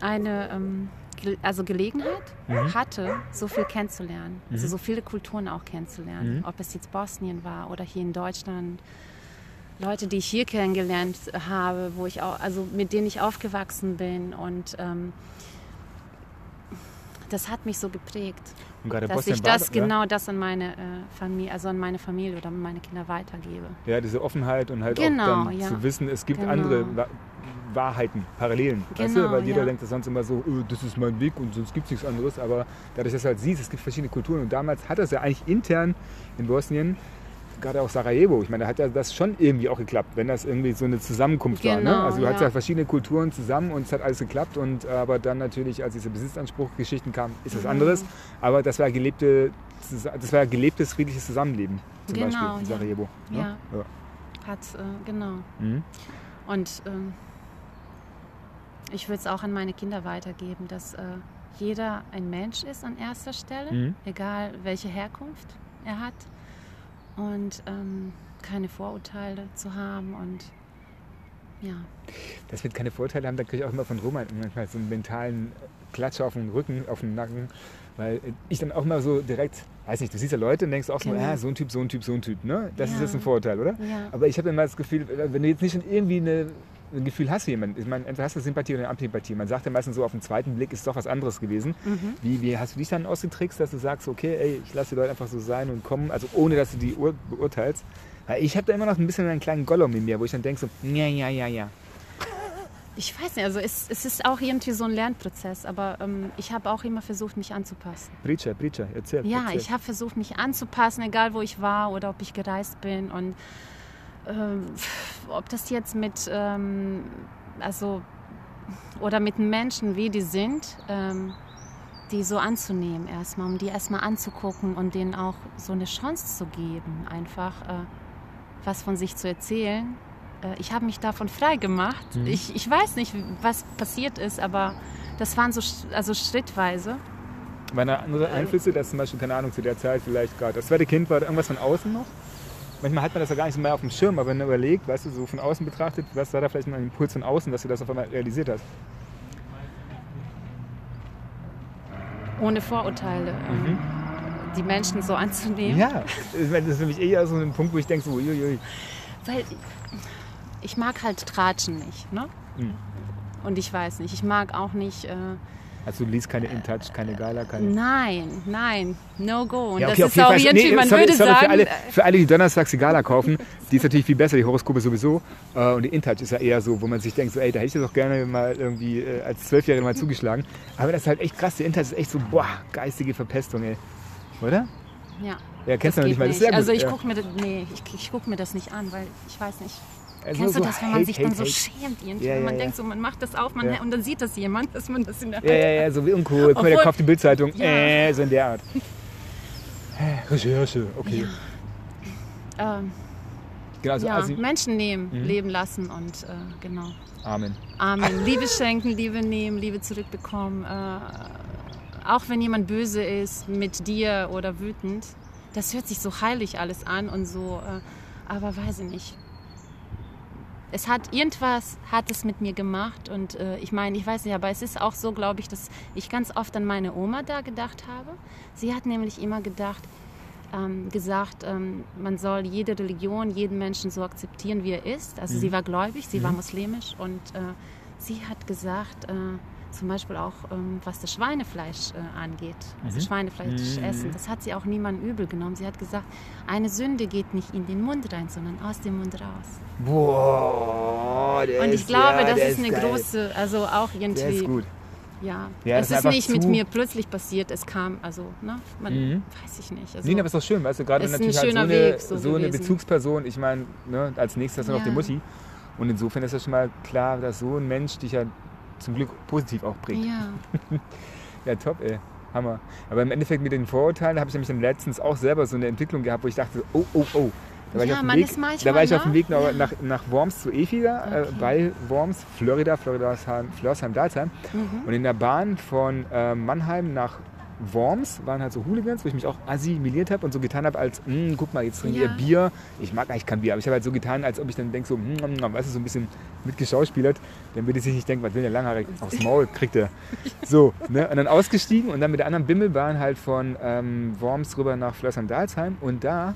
A: eine ähm, also Gelegenheit
B: Mhm.
A: hatte, so viel kennenzulernen. Also
B: Mhm.
A: so viele Kulturen auch kennenzulernen.
B: Mhm.
A: Ob es jetzt Bosnien war oder hier in Deutschland. Leute, die ich hier kennengelernt habe, wo ich auch, also mit denen ich aufgewachsen bin und ähm, das hat mich so geprägt, dass
B: Bosnien
A: ich
B: war
A: das
B: ja?
A: genau das an meine äh, Familie, also an meine Familie oder an meine Kinder weitergebe.
B: Ja, diese Offenheit und halt
A: Genau,
B: auch dann
A: ja.
B: zu wissen, es gibt
A: Genau.
B: andere Wahrheiten, Parallelen. weißt du?
A: Genau,
B: Weil jeder
A: ja.
B: denkt das sonst immer so, "Äh, das ist mein Weg und sonst gibt es nichts anderes. Aber dadurch, dass du halt siehst, es gibt verschiedene Kulturen und damals hat das ja eigentlich intern in Bosnien, gerade auch Sarajevo, ich meine, da hat ja das schon irgendwie auch geklappt, wenn das irgendwie so eine Zusammenkunft war. Ne?
A: Genau,
B: Also du hattest
A: ja.
B: ja verschiedene Kulturen zusammen und es hat alles geklappt und aber dann natürlich, als diese Besitzanspruchgeschichten kamen, ist das
A: Mhm.
B: anderes. Aber das war gelebte, das war gelebtes friedliches Zusammenleben zum
A: Genau,
B: Beispiel in
A: ja.
B: Sarajevo. Ne?
A: Ja. Hat, äh, genau.
B: Mhm.
A: Und ähm, ich würde es auch an meine Kinder weitergeben, dass äh, jeder ein Mensch ist an erster Stelle,
B: Mhm.
A: egal welche Herkunft er hat. Und ähm, keine Vorurteile zu haben und ja.
B: Das wird keine Vorteile haben, da kriege ich auch immer von Roman manchmal so einen mentalen Klatscher auf den Rücken, auf den Nacken. Weil ich dann auch immer so direkt, weiß nicht, du siehst ja Leute und denkst auch so,
A: Genau.
B: ah, so ein Typ, so ein Typ, so ein Typ. Ne? Das ist
A: Ja.
B: jetzt ein Vorteil, oder?
A: Ja.
B: Aber ich habe immer das Gefühl, wenn du jetzt nicht schon irgendwie eine, ein Gefühl hast für jemanden, ich meine, entweder hast du Sympathie oder Antipathie. Man sagt ja meistens so, auf den zweiten Blick ist doch was anderes gewesen.
A: Mhm.
B: Wie, wie hast du dich dann ausgetrickst, dass du sagst, okay, ey, ich lasse die Leute einfach so sein und kommen, also ohne, dass du die ur beurteilst? Weil ich habe da immer noch ein bisschen einen kleinen Gollum in mir, wo ich dann denke so, ja, ja, ja, ja.
A: Ich weiß nicht, also es, es ist auch irgendwie so ein Lernprozess, aber ähm, ich habe auch immer versucht, mich anzupassen.
B: Preacher, Preacher, erzähl.
A: Ja,
B: erzähl.
A: ich habe versucht, mich anzupassen, egal wo ich war oder ob ich gereist bin. Und ähm, ob das jetzt mit, ähm, also, oder mit Menschen, wie die sind, ähm, die so anzunehmen erstmal, um die erstmal anzugucken und denen auch so eine Chance zu geben, einfach äh, was von sich zu erzählen. Äh, ich habe mich davon frei gemacht.
B: Mhm.
A: Ich, ich weiß nicht, was passiert ist, aber das waren so sch- also schrittweise.
B: Waren da andere Einflüsse, dass zum Beispiel, keine Ahnung, zu der Zeit vielleicht gerade das zweite Kind war, irgendwas von außen noch? Manchmal hat man das ja gar nicht so mehr auf dem Schirm, aber wenn man überlegt, weißt du, so von außen betrachtet, was war da vielleicht mal ein Impuls von außen, dass du das auf einmal realisiert hast?
A: ohne Vorurteile ähm,
B: Mhm.
A: die Menschen so anzunehmen.
B: Ja, das ist für mich eher so ein Punkt, wo ich denke, so, uiuiui.
A: Weil ich mag halt Tratschen nicht. Ne?
B: Mhm.
A: Und ich weiß nicht, ich mag auch nicht. Äh,
B: Also du liest keine InTouch, keine Gala, keine...
A: nein, nein, no go. Und
B: Ja,
A: das ist auch
B: Fall.
A: irgendwie, man
B: sorry,
A: würde
B: sorry,
A: sagen.
B: Für alle, für alle, die donnerstags die Gala kaufen, die ist natürlich viel besser, die Horoskope sowieso. Äh, Und die InTouch ist ja eher so, wo man sich denkt, so, ey, da hätte ich doch gerne mal irgendwie äh, als Zwölfjähriger mal zugeschlagen. Aber das ist halt echt krass, die InTouch ist echt so, boah, geistige Verpestung, ey. Oder?
A: ja,
B: Ja, kennst du noch nicht mal, das ist sehr
A: Also
B: gut.
A: ich
B: ja.
A: gucke mir, das- nee, ich, ich guck mir das nicht an, weil ich weiß nicht.
B: Also
A: Kennst
B: so
A: du das, wenn man
B: Hate,
A: sich
B: Hate,
A: dann so
B: Hate.
A: schämt irgendwie?
B: Ja,
A: wenn
B: ja,
A: man
B: ja.
A: denkt so, man macht das auf man, und dann sieht das jemand, dass man das in der
B: Ja, ja, ja, so wie uncool. Guck mal, der kauft die Bildzeitung.
A: Ja.
B: Äh, so in der Art. Recherche, okay.
A: ähm,
B: Genau, also
A: ja,
B: Asi-
A: Menschen nehmen,
B: Mhm.
A: leben lassen und äh, genau.
B: Amen.
A: Amen. Liebe schenken, Liebe nehmen, Liebe zurückbekommen. Äh, auch wenn jemand böse ist mit dir oder wütend, das hört sich so heilig alles an und so, äh, aber weiß ich nicht. Es hat irgendwas hat es mit mir gemacht und äh, ich meine, ich weiß nicht, aber es ist auch so, glaube ich, dass ich ganz oft an meine Oma da gedacht habe. Sie hat nämlich immer gedacht, ähm, gesagt, ähm, man soll jede Religion, jeden Menschen so akzeptieren, wie er ist. Also
B: Mhm.
A: sie war gläubig, sie war
B: Mhm.
A: muslimisch und äh, sie hat gesagt, äh, zum Beispiel auch ähm, was das Schweinefleisch äh, angeht, also
B: Mhm.
A: Schweinefleisch
B: Mhm.
A: essen, das hat sie auch niemand übel genommen. Sie hat gesagt, eine Sünde geht nicht in den Mund rein, sondern aus dem Mund raus.
B: Boah, der
A: Und
B: ist,
A: ich glaube,
B: ja,
A: das ist eine
B: geil.
A: große, also auch
B: Der ist
A: irgendwie,
B: gut.
A: ja,
B: Ja,
A: es
B: das ist
A: ist nicht mit mir plötzlich passiert, es kam, also, ne, man,
B: Mhm.
A: weiß ich nicht. Also,
B: Nee, aber ist doch schön, weißt du, gerade
A: Ist ein
B: natürlich halt so
A: schöner
B: eine,
A: Weg so
B: so eine. Bezugsperson, ich meine, ne, als nächstes hast du noch
A: Ja.
B: die Mutti. Und insofern ist das schon mal klar, dass so ein Mensch dich ja zum Glück positiv auch bringt.
A: ja,
B: Ja, top, ey. Hammer. Aber im Endeffekt mit den Vorurteilen habe ich nämlich dann letztens auch selber so eine Entwicklung gehabt, wo ich dachte, oh, oh, oh. Da war, ich,
A: Ja,
B: auf dem Weg,
A: manchmal,
B: da war ich auf
A: ne?
B: dem Weg nach,
A: Ja.
B: nach, nach Worms zu Efi, da, äh,
A: Okay.
B: bei Worms, Florida, Floridsheim, Florsheim-Dalsheim.
A: Mhm.
B: Und in der Bahn von äh, Mannheim nach Worms waren halt so Hooligans, wo ich mich auch assimiliert habe und so getan habe, als, "Hm, guck mal, jetzt trinken
A: Ja.
B: ihr Bier. Ich mag eigentlich kein Bier, aber ich habe halt so getan, als ob ich dann denke, so, hm, weißt du, so ein bisschen mitgeschauspielert, damit ich sich nicht denke, was will der Langhaare aufs Maul, kriegt er. So, ne? Und dann ausgestiegen und dann mit der anderen Bimmelbahn halt von ähm, Worms rüber nach Flössern-Dalsheim und da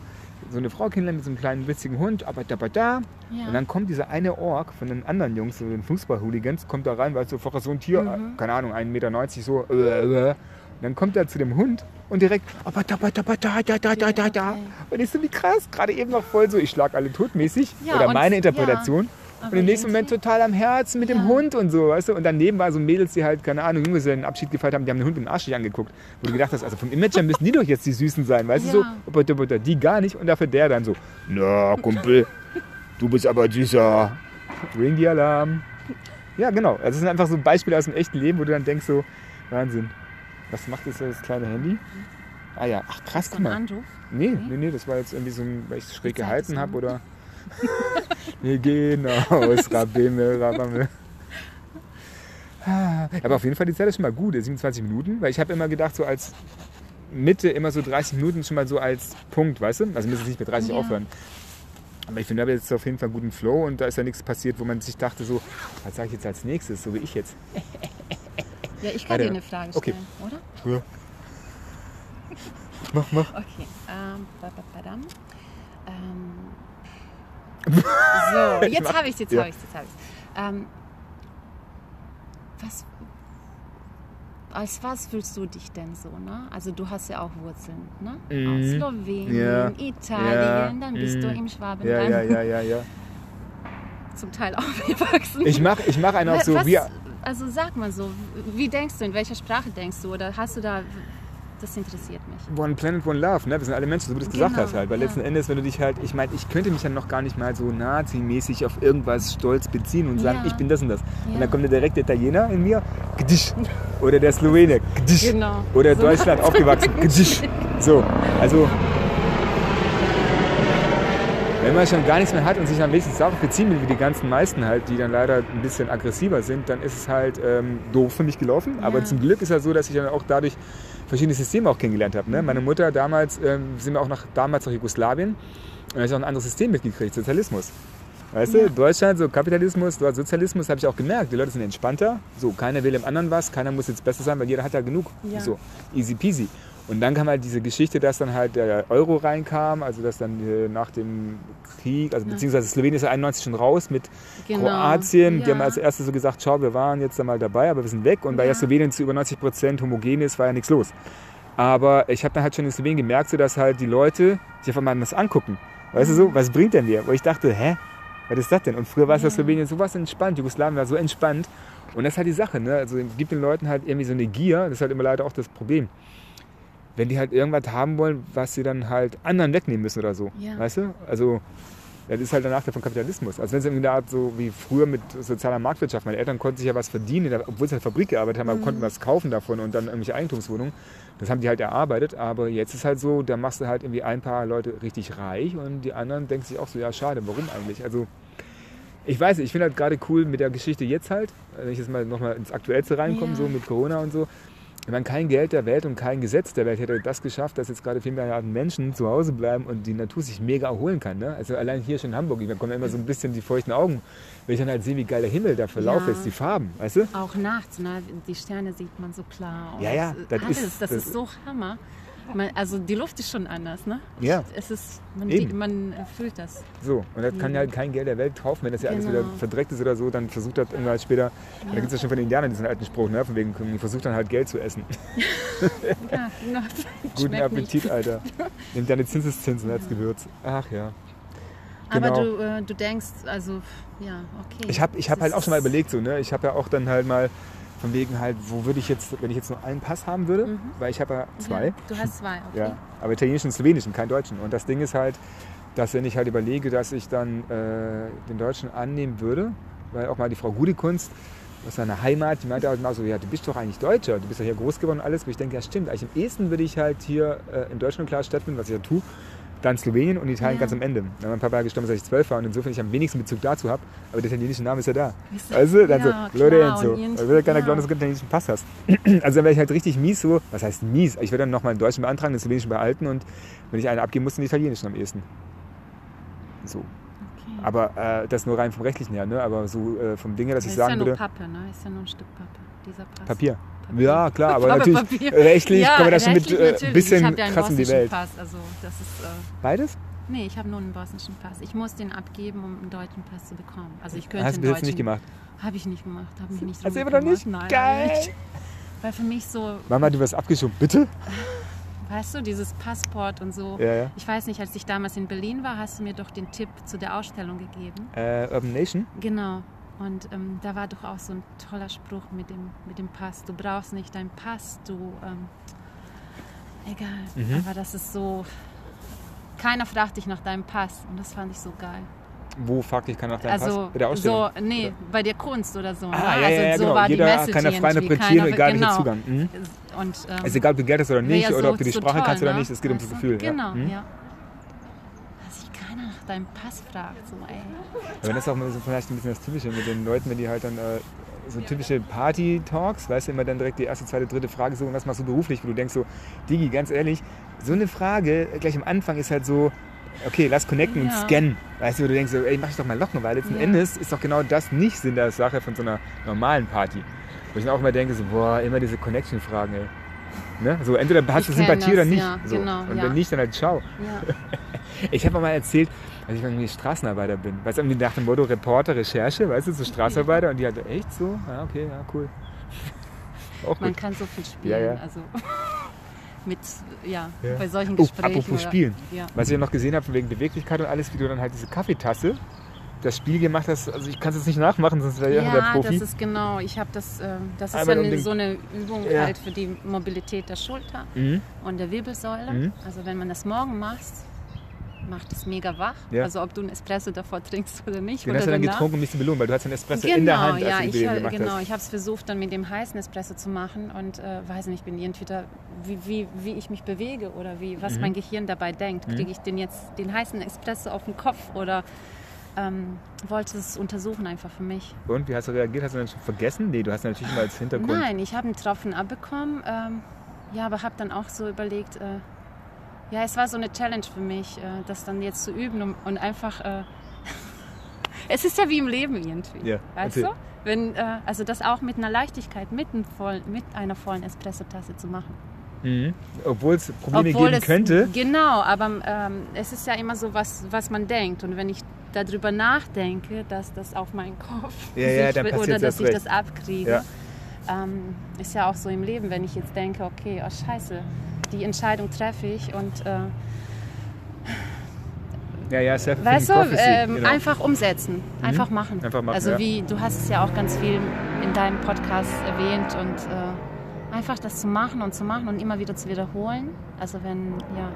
B: so eine Frau kennenlernen mit so einem kleinen witzigen Hund, aber da, aber da.
A: ja.
B: Und dann kommt dieser eine Ork von den anderen Jungs, so den Fußball-Hooligans, kommt da rein, weil so so ein Tier,
A: Mhm.
B: keine Ahnung, 1,90 Meter so. Äh, äh. Dann kommt er zu dem Hund und direkt, aber da, aber da, aber da, da, da, da, da, da.
A: Okay.
B: Und ich so, wie krass, gerade eben noch voll so, ich schlag alle totmäßig.
A: Ja,
B: oder meine Interpretation.
A: Aber
B: Und im nächsten Moment total am Herzen mit dem
A: Ja.
B: Hund und so, weißt du? Und daneben war so Mädels, die halt, keine Ahnung, Junggesellen Abschied gefeiert haben, die haben den Hund dem Arsch nicht angeguckt. Wo du gedacht hast, also vom Image her müssen die doch jetzt die Süßen sein, weißt du? So,
A: Ja.
B: die gar nicht. Und dafür der dann so, na, Kumpel, du bist aber süßer. Ring die Alarm. Ja, genau. Also es sind einfach so Beispiele aus dem echten Leben, wo du dann denkst so, Wahnsinn. Was macht das, das kleine Handy? Ah ja, ach krass, guck mal.
A: Anruf.
B: Nee, nee, nee, das war jetzt irgendwie so ein, weil ich es schräg gehalten habe oder. Wir gehen aus, Rabemel, Rabamel. Ah, Aber auf jeden Fall die Zeit ist schon mal gut, 27 Minuten, weil ich habe immer gedacht, so als Mitte immer so 30 Minuten schon mal so als Punkt, weißt du? Also müssen nicht mit 30
A: Ja.
B: aufhören. Aber ich finde, da habe jetzt auf jeden Fall einen guten Flow und da ist ja nichts passiert, wo man sich dachte, so, was sage ich jetzt als nächstes, so wie ich jetzt.
A: Ja, ich kann dir eine Frage
B: Okay.
A: stellen, oder?
B: Ja. Mach, mach.
A: Okay. Ähm, ähm, so, jetzt habe ich es, jetzt
B: ja.
A: habe ich es, jetzt habe ich es. Ähm, was, als was fühlst du dich denn so, ne? Also du hast ja auch Wurzeln, ne?
B: Mhm.
A: Aus Slowenien,
B: Ja.
A: Italien, dann bist du
B: Mhm.
A: im
B: Ja,
A: Schwabenland
B: ja, ja, ja, ja.
A: zum Teil aufgewachsen.
B: Ich mache ich mach einen auch so
A: was,
B: wie.
A: Also sag mal so, wie denkst du, in welcher Sprache denkst du? Oder hast du da, das interessiert mich.
B: One Planet, One Love, ne? Wir sind alle Menschen, so wie du es gesagt
A: Genau,
B: hast halt. Weil
A: ja.
B: letzten Endes, wenn du dich halt, ich meine, ich könnte mich ja noch gar nicht mal so nazimäßig auf irgendwas stolz beziehen und sagen,
A: Ja.
B: ich bin das und das.
A: Ja.
B: Und dann kommt der direkte Italiener in mir, Gdisch. Oder der Slowene, Gdisch.
A: Genau.
B: Oder
A: So
B: Deutschland aufgewachsen, Gdisch. So, also. Wenn man schon gar nichts mehr hat und sich dann wenigstens darauf beziehen will, wie die ganzen meisten halt, die dann leider ein bisschen aggressiver sind, dann ist es halt ähm, doof für mich gelaufen. Aber
A: Ja.
B: zum Glück ist es so, dass ich dann auch dadurch verschiedene Systeme auch kennengelernt habe. Ne? Meine Mutter damals, ähm, sind wir auch nach, damals nach Jugoslawien, und da habe ich auch ein anderes System mitgekriegt, Sozialismus. Weißt
A: Ja.
B: du, Deutschland, so Kapitalismus, dort Sozialismus, habe ich auch gemerkt. Die Leute sind entspannter. So, keiner will dem anderen was, keiner muss jetzt besser sein, weil jeder hat ja genug.
A: Ja.
B: So, easy peasy. Und dann kam halt diese Geschichte, dass dann halt der Euro reinkam, also dass dann äh, nach dem Krieg, also beziehungsweise Slowenien ist ja 91 schon raus mit
A: Genau.
B: Kroatien. Die
A: Ja.
B: haben als erstes so gesagt, schau, wir waren jetzt da mal dabei, aber wir sind weg. Und weil ja. Slowenien zu über 90 Prozent homogen ist, war ja nichts los. Aber ich habe dann halt schon in Slowenien gemerkt, so dass halt die Leute sich einfach mal das angucken. Weißt du so, was bringt denn der? Wo ich dachte, hä? Was ist das denn? Und früher war es ja
A: Ja.
B: Slowenien sowas entspannt, Jugoslawien war so entspannt. Und das ist halt die Sache, ne? Also gibt den Leuten halt irgendwie so eine Gier, das ist halt immer leider auch das Problem. Wenn die halt irgendwas haben wollen, was sie dann halt anderen wegnehmen müssen oder so.
A: Ja.
B: Weißt du? Also das ist halt der Nachteil von Kapitalismus. Also wenn es irgendwie eine Art so wie früher mit sozialer Marktwirtschaft, meine Eltern konnten sich ja was verdienen, obwohl sie in der Fabrik gearbeitet haben, aber
A: Mhm.
B: konnten was kaufen davon und dann irgendwelche Eigentumswohnungen. Das haben die halt erarbeitet, aber jetzt ist halt so, da machst du halt irgendwie ein paar Leute richtig reich und die anderen denken sich auch so, ja schade, warum eigentlich? Also ich weiß nicht, ich finde halt gerade cool mit der Geschichte jetzt halt, wenn ich jetzt mal nochmal ins Aktuellste reinkomme,
A: Ja.
B: so mit Corona und so. Meine, kein Geld der Welt und kein Gesetz der Welt hätte das geschafft, dass jetzt gerade vier Milliarden Menschen zu Hause bleiben und die Natur sich mega erholen kann. Ne? Also allein hier schon in Hamburg, da kommen immer so ein bisschen die feuchten Augen, wenn ich dann halt sehe, wie geil der Himmel da verlaufen
A: Ja.
B: ist, die Farben, weißt du?
A: Auch nachts, ne? die Sterne sieht man so klar. und
B: Ja, ja,
A: das alles,
B: ist-
A: das,
B: das-
A: ist so Hammer. Man, also die Luft ist schon anders, ne?
B: Ja.
A: Es ist, man,
B: Eben.
A: man fühlt das.
B: So, und das kann ja halt kein Geld der Welt kaufen. Wenn das ja alles
A: Genau.
B: wieder verdreckt ist oder so, dann versucht das irgendwann später, da gibt es ja schon von den Indianern diesen alten Spruch, ne? von wegen, versucht dann halt Geld zu essen.
A: Ja, genau.
B: Guten
A: Schmeckt nicht.
B: Appetit, Alter. Nimm deine Zinseszinsen als Gewürz. Ach ja.
A: Aber
B: Genau.
A: du, äh, du denkst, also, ja, okay.
B: Ich habe ich hab halt auch schon mal überlegt, so, ne? ich habe ja auch dann halt mal von wegen halt, wo würde ich jetzt, wenn ich jetzt nur einen Pass haben würde,
A: Mhm.
B: weil ich habe ja zwei.
A: Ja, du hast zwei, okay.
B: Ja, aber italienischen und slowenischen, keinen deutschen. Und das Ding ist halt, dass wenn ich halt überlege, dass ich dann äh, den deutschen annehmen würde, weil auch mal die Frau Gudekunst aus seiner Heimat, die meinte halt mal so, ja, du bist doch eigentlich Deutscher, du bist ja hier groß geworden und alles. Wo ich denke, ja stimmt, eigentlich am ehesten würde ich halt hier äh, in Deutschland klar stattfinden, was ich ja tue, dann Slowenien und Italien
A: Ja.
B: ganz am Ende. Dann mein Papa ja gestorben, als ich zwölf war und insofern ich am wenigsten Bezug dazu habe, aber der italienische Name ist ja da.
A: Ist-
B: Also, dann
A: ja,
B: so, Lorenzo. will ja keiner
A: ja.
B: glauben, dass du keinen italienischen Pass hast. Also dann wäre ich halt richtig mies so, was heißt mies? Ich würde dann nochmal einen deutschen beantragen, den slowenischen behalten und wenn ich einen abgeben muss, den italienischen am ehesten. So.
A: Okay.
B: Aber äh, das nur rein vom rechtlichen her, ne? aber so äh, vom Ding her, dass
A: Das
B: ich
A: ist ja
B: sagen
A: nur
B: würde,
A: Pappe, ne? Ist ja nur ein Stück Pappe, dieser Pass.
B: Papier. Ja, klar, aber natürlich
A: Papier.
B: rechtlich
A: ja,
B: kommen wir da schon mit
A: rechtlich
B: äh.
A: Ich
B: bisschen
A: hab ja einen
B: krass in die Welt.
A: Pass, also das ist... Äh,
B: Beides?
A: nee, ich habe nur einen bosnischen Pass. Ich muss den abgeben, um einen deutschen Pass zu bekommen. Also ich könnte
B: Hast du
A: einen
B: bis jetzt nicht gemacht.
A: Habe ich nicht gemacht, habe mich nicht
B: Hast du immer noch nicht?
A: Nein,
B: Geil!
A: Nicht. Weil für mich so,
B: Mama, du wirst abgeschoben, bitte?
A: weißt du, dieses Passport und so.
B: Ja, ja.
A: Ich weiß nicht, als ich damals in Berlin war, hast du mir doch den Tipp zu der Ausstellung gegeben.
B: Äh, Urban Nation?
A: Genau. Und ähm, da war doch auch so ein toller Spruch mit dem, mit dem Pass. Du brauchst nicht deinen Pass, du. Ähm, egal.
B: Mhm.
A: Aber das ist so. Keiner fragt dich nach deinem Pass. Und das fand ich so geil.
B: Wo fragt dich keiner nach deinem
A: also,
B: Pass? Bei der Ausstellung?
A: so, nee, bei der Kunst oder so. ne?
B: Ah, ja,
A: also,
B: ja, ja,
A: so
B: genau.
A: war
B: Jeder
A: die Message
B: kann da frei interpretieren, egal welcher
A: genau.
B: Zugang. Mhm.
A: Und, ähm,
B: Also egal, ob du Geld hast oder nicht, oder
A: so-
B: ob du die Sprache
A: toll,
B: kannst oder
A: ne?
B: nicht, es geht ums
A: Weißt du?
B: Gefühl.
A: Genau,
B: ja. Mhm.
A: ja. Keiner nach deinem Pass fragt. So, ey.
B: Aber das ist auch mal so vielleicht ein bisschen das Typische mit den Leuten, wenn die halt dann äh, so typische Party-Talks, weißt du, immer dann direkt die erste, zweite, dritte Frage so, und was machst du beruflich, wo du denkst so, Digi, ganz ehrlich, so eine Frage gleich am Anfang ist halt so, okay, lass connecten und
A: Ja.
B: scannen. Weißt du, wo du denkst so, ey, mach ich doch mal locken, weil letzten
A: Ja.
B: Endes ist doch genau das nicht Sinn der Sache von so einer normalen Party. Wo ich dann auch immer denke, so, boah, immer diese Connection-Fragen, ey. Ne? So, entweder hast du Sympathie
A: das,
B: oder nicht.
A: ja,
B: so.
A: genau,
B: und
A: ja.
B: wenn nicht, dann halt ciao.
A: Ja.
B: Ich habe mal erzählt, als ich irgendwie Straßenarbeiter bin. Weißt du, nach dem Motto Reporter, Recherche, weißt du, so Straßenarbeiter und die halt, echt so? Ja, okay, ja, cool. Auch
A: Man
B: gut.
A: kann so viel spielen.
B: Ja, ja.
A: Also mit, ja, bei solchen
B: Oh,
A: Gesprächen.
B: apropos
A: oder-
B: Spielen.
A: Ja.
B: Was ich ja noch gesehen habe, wegen Beweglichkeit und alles, wie du dann halt diese Kaffeetasse, das Spiel gemacht hast, also ich kann es jetzt nicht nachmachen, sonst wäre ich auch der
A: Ja,
B: Profi.
A: das ist genau. Ich habe das, äh, das ist ja
B: um
A: eine,
B: den-
A: so eine Übung
B: Ja.
A: halt für die Mobilität der Schulter
B: mhm.
A: und der Wirbelsäule.
B: Mhm.
A: Also wenn man das morgen macht, macht es mega wach.
B: Ja.
A: Also ob du einen Espresso davor trinkst oder nicht
B: Den
A: oder
B: hast du dann
A: danach.
B: getrunken, um dich zu belohnen, weil du hast einen Espresso
A: genau,
B: in der Hand, als
A: ja,
B: du
A: ich,
B: gemacht
A: genau.
B: hast.
A: Ich habe es versucht, dann mit dem heißen Espresso zu machen und äh, weiß nicht, bin entweder wie, wie, wie ich mich bewege oder wie was
B: Mhm.
A: mein Gehirn dabei denkt.
B: Mhm.
A: Kriege ich den jetzt den heißen Espresso auf den Kopf oder ähm, wollte es untersuchen einfach für mich.
B: Und wie hast du reagiert? Hast du dann schon vergessen? Nee, du hast natürlich immer als Hintergrund.
A: Nein, ich habe einen Tropfen abbekommen. Ähm, ja, aber habe dann auch so überlegt, äh, ja, es war so eine Challenge für mich, äh, das dann jetzt zu üben und, und einfach. Äh, es ist ja wie im Leben irgendwie.
B: Ja,
A: weißt du? Wenn, äh, also das auch mit einer Leichtigkeit, mit, einem vollen, mit einer vollen Espressotasse zu machen.
B: Mhm. Obwohl es Probleme
A: Obwohl
B: geben
A: es,
B: könnte.
A: Genau, aber ähm, es ist ja immer so, was, was man denkt. Und wenn ich darüber nachdenke, dass das auf meinen Kopf
B: Ja, ja, dann
A: oder dass ich
B: recht.
A: das abkriege,
B: Ja.
A: ähm, ist ja auch so im Leben, wenn ich jetzt denke, okay, oh scheiße, die Entscheidung treffe ich und äh,
B: Ja, ja,
A: weißt du, ähm,
B: genau.
A: einfach umsetzen, einfach machen.
B: Einfach machen,
A: Also
B: ja.
A: wie, du hast es ja auch ganz viel in deinem Podcast erwähnt und äh, einfach das zu machen und zu machen und immer wieder zu wiederholen. Also wenn, ja,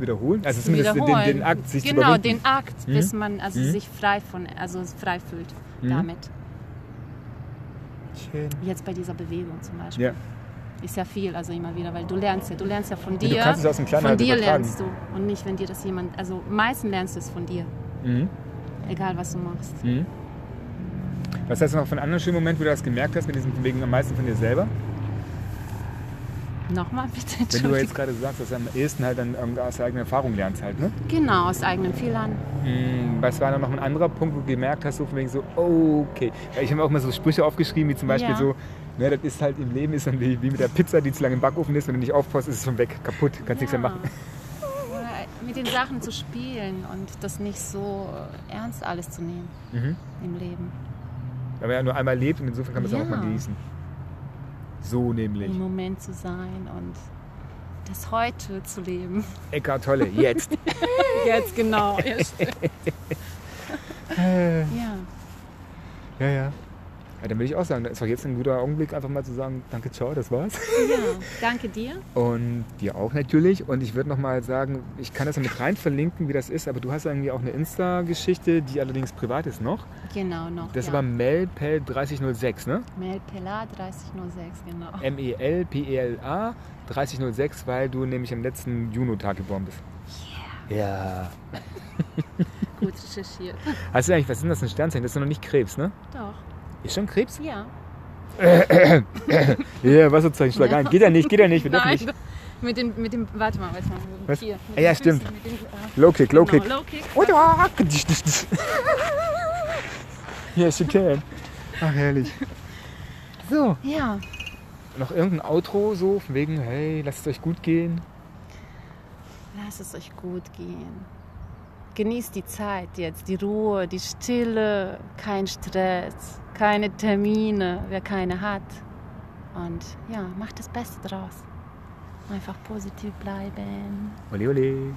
B: zu wiederholen. Also
A: zu
B: zumindest den,
A: wiederholen.
B: den Akt sich zu
A: Genau, den Akt,
B: Mhm.
A: bis man also
B: Mhm.
A: sich frei von, also frei fühlt
B: Mhm.
A: damit.
B: Schön.
A: Jetzt bei dieser Bewegung zum Beispiel.
B: Ja.
A: Ist ja viel, also immer wieder, weil du lernst ja, du lernst ja von
B: Ja,
A: dir.
B: du kannst es aus dem Kleinen
A: von
B: halt
A: dir
B: übertragen.
A: lernst du und nicht, wenn dir das jemand, also meistens lernst du es von dir,
B: Mhm.
A: egal was du machst.
B: Mhm. Was hast du noch von einem anderen schönen Moment, wo du das gemerkt hast, mit diesem wegen am meisten von dir selber?
A: Nochmal bitte,
B: Wenn du jetzt gerade sagst, dass du am ehesten halt dann ähm, aus der eigenen Erfahrung lernst halt, ne?
A: Genau, aus eigenen Fehlern.
B: Mhm. Was war dann noch ein anderer Punkt, wo du gemerkt hast, so von wegen so, okay. Ich habe auch mal so Sprüche aufgeschrieben, wie zum Beispiel
A: Ja.
B: so, Ne, das ist halt im Leben ist dann wie, wie mit der Pizza, die zu lange im Backofen ist. Wenn du nicht aufpasst, ist es schon weg, kaputt, kannst nichts mehr machen.
A: Mit den Sachen zu spielen und das nicht so ernst alles zu nehmen
B: Mhm.
A: im Leben.
B: Weil man ja nur einmal lebt und insofern kann man es
A: Ja.
B: auch mal genießen. So nämlich.
A: Im Moment zu sein und das Heute zu leben.
B: Eckart Tolle, jetzt.
A: Jetzt genau. Ja, ja.
B: ja, ja. Dann würde ich auch sagen, da ist doch jetzt ein guter Augenblick, einfach mal zu sagen, danke, ciao, das war's.
A: ja, danke dir.
B: Und dir auch natürlich. Und ich würde noch mal sagen, ich kann das ja mit rein verlinken, wie das ist, aber du hast irgendwie auch eine Insta-Geschichte, die allerdings privat ist noch.
A: Genau noch.
B: Das ist
A: ja.
B: aber Melpel 3006, ne?
A: Melpela 3006, genau.
B: M-E-L-P-E-L-A 3006, weil du nämlich am letzten Juno-Tag geboren bist. Ja.
A: Gut recherchiert.
B: Hast du eigentlich, was ist denn das, ein Sternzeichen? Das ist noch nicht Krebs, ne?
A: Doch.
B: Ist schon Krebs?
A: Ja.
B: Ja, Wasserzeichen, schlag ein. Geht ja nicht, geht ja nicht, wir dürfen
A: Nein.
B: nicht.
A: Mit dem, mit dem, warte mal, warte mal.
B: Was?
A: Hier.
B: Ah, ja,
A: den Füßen,
B: stimmt.
A: Den, ah,
B: Low Kick, Low
A: genau,
B: Kick.
A: Low Kick.
B: Und ah, Yes, you can. Ach, herrlich. So,
A: Ja.
B: noch irgendein Outro so, von wegen, hey, lasst es euch gut gehen.
A: Lasst es euch gut gehen. Genießt die Zeit jetzt, die Ruhe, die Stille, kein Stress, keine Termine, wer keine hat. Und ja, macht das Beste draus. Einfach positiv bleiben.
B: Ole, ole.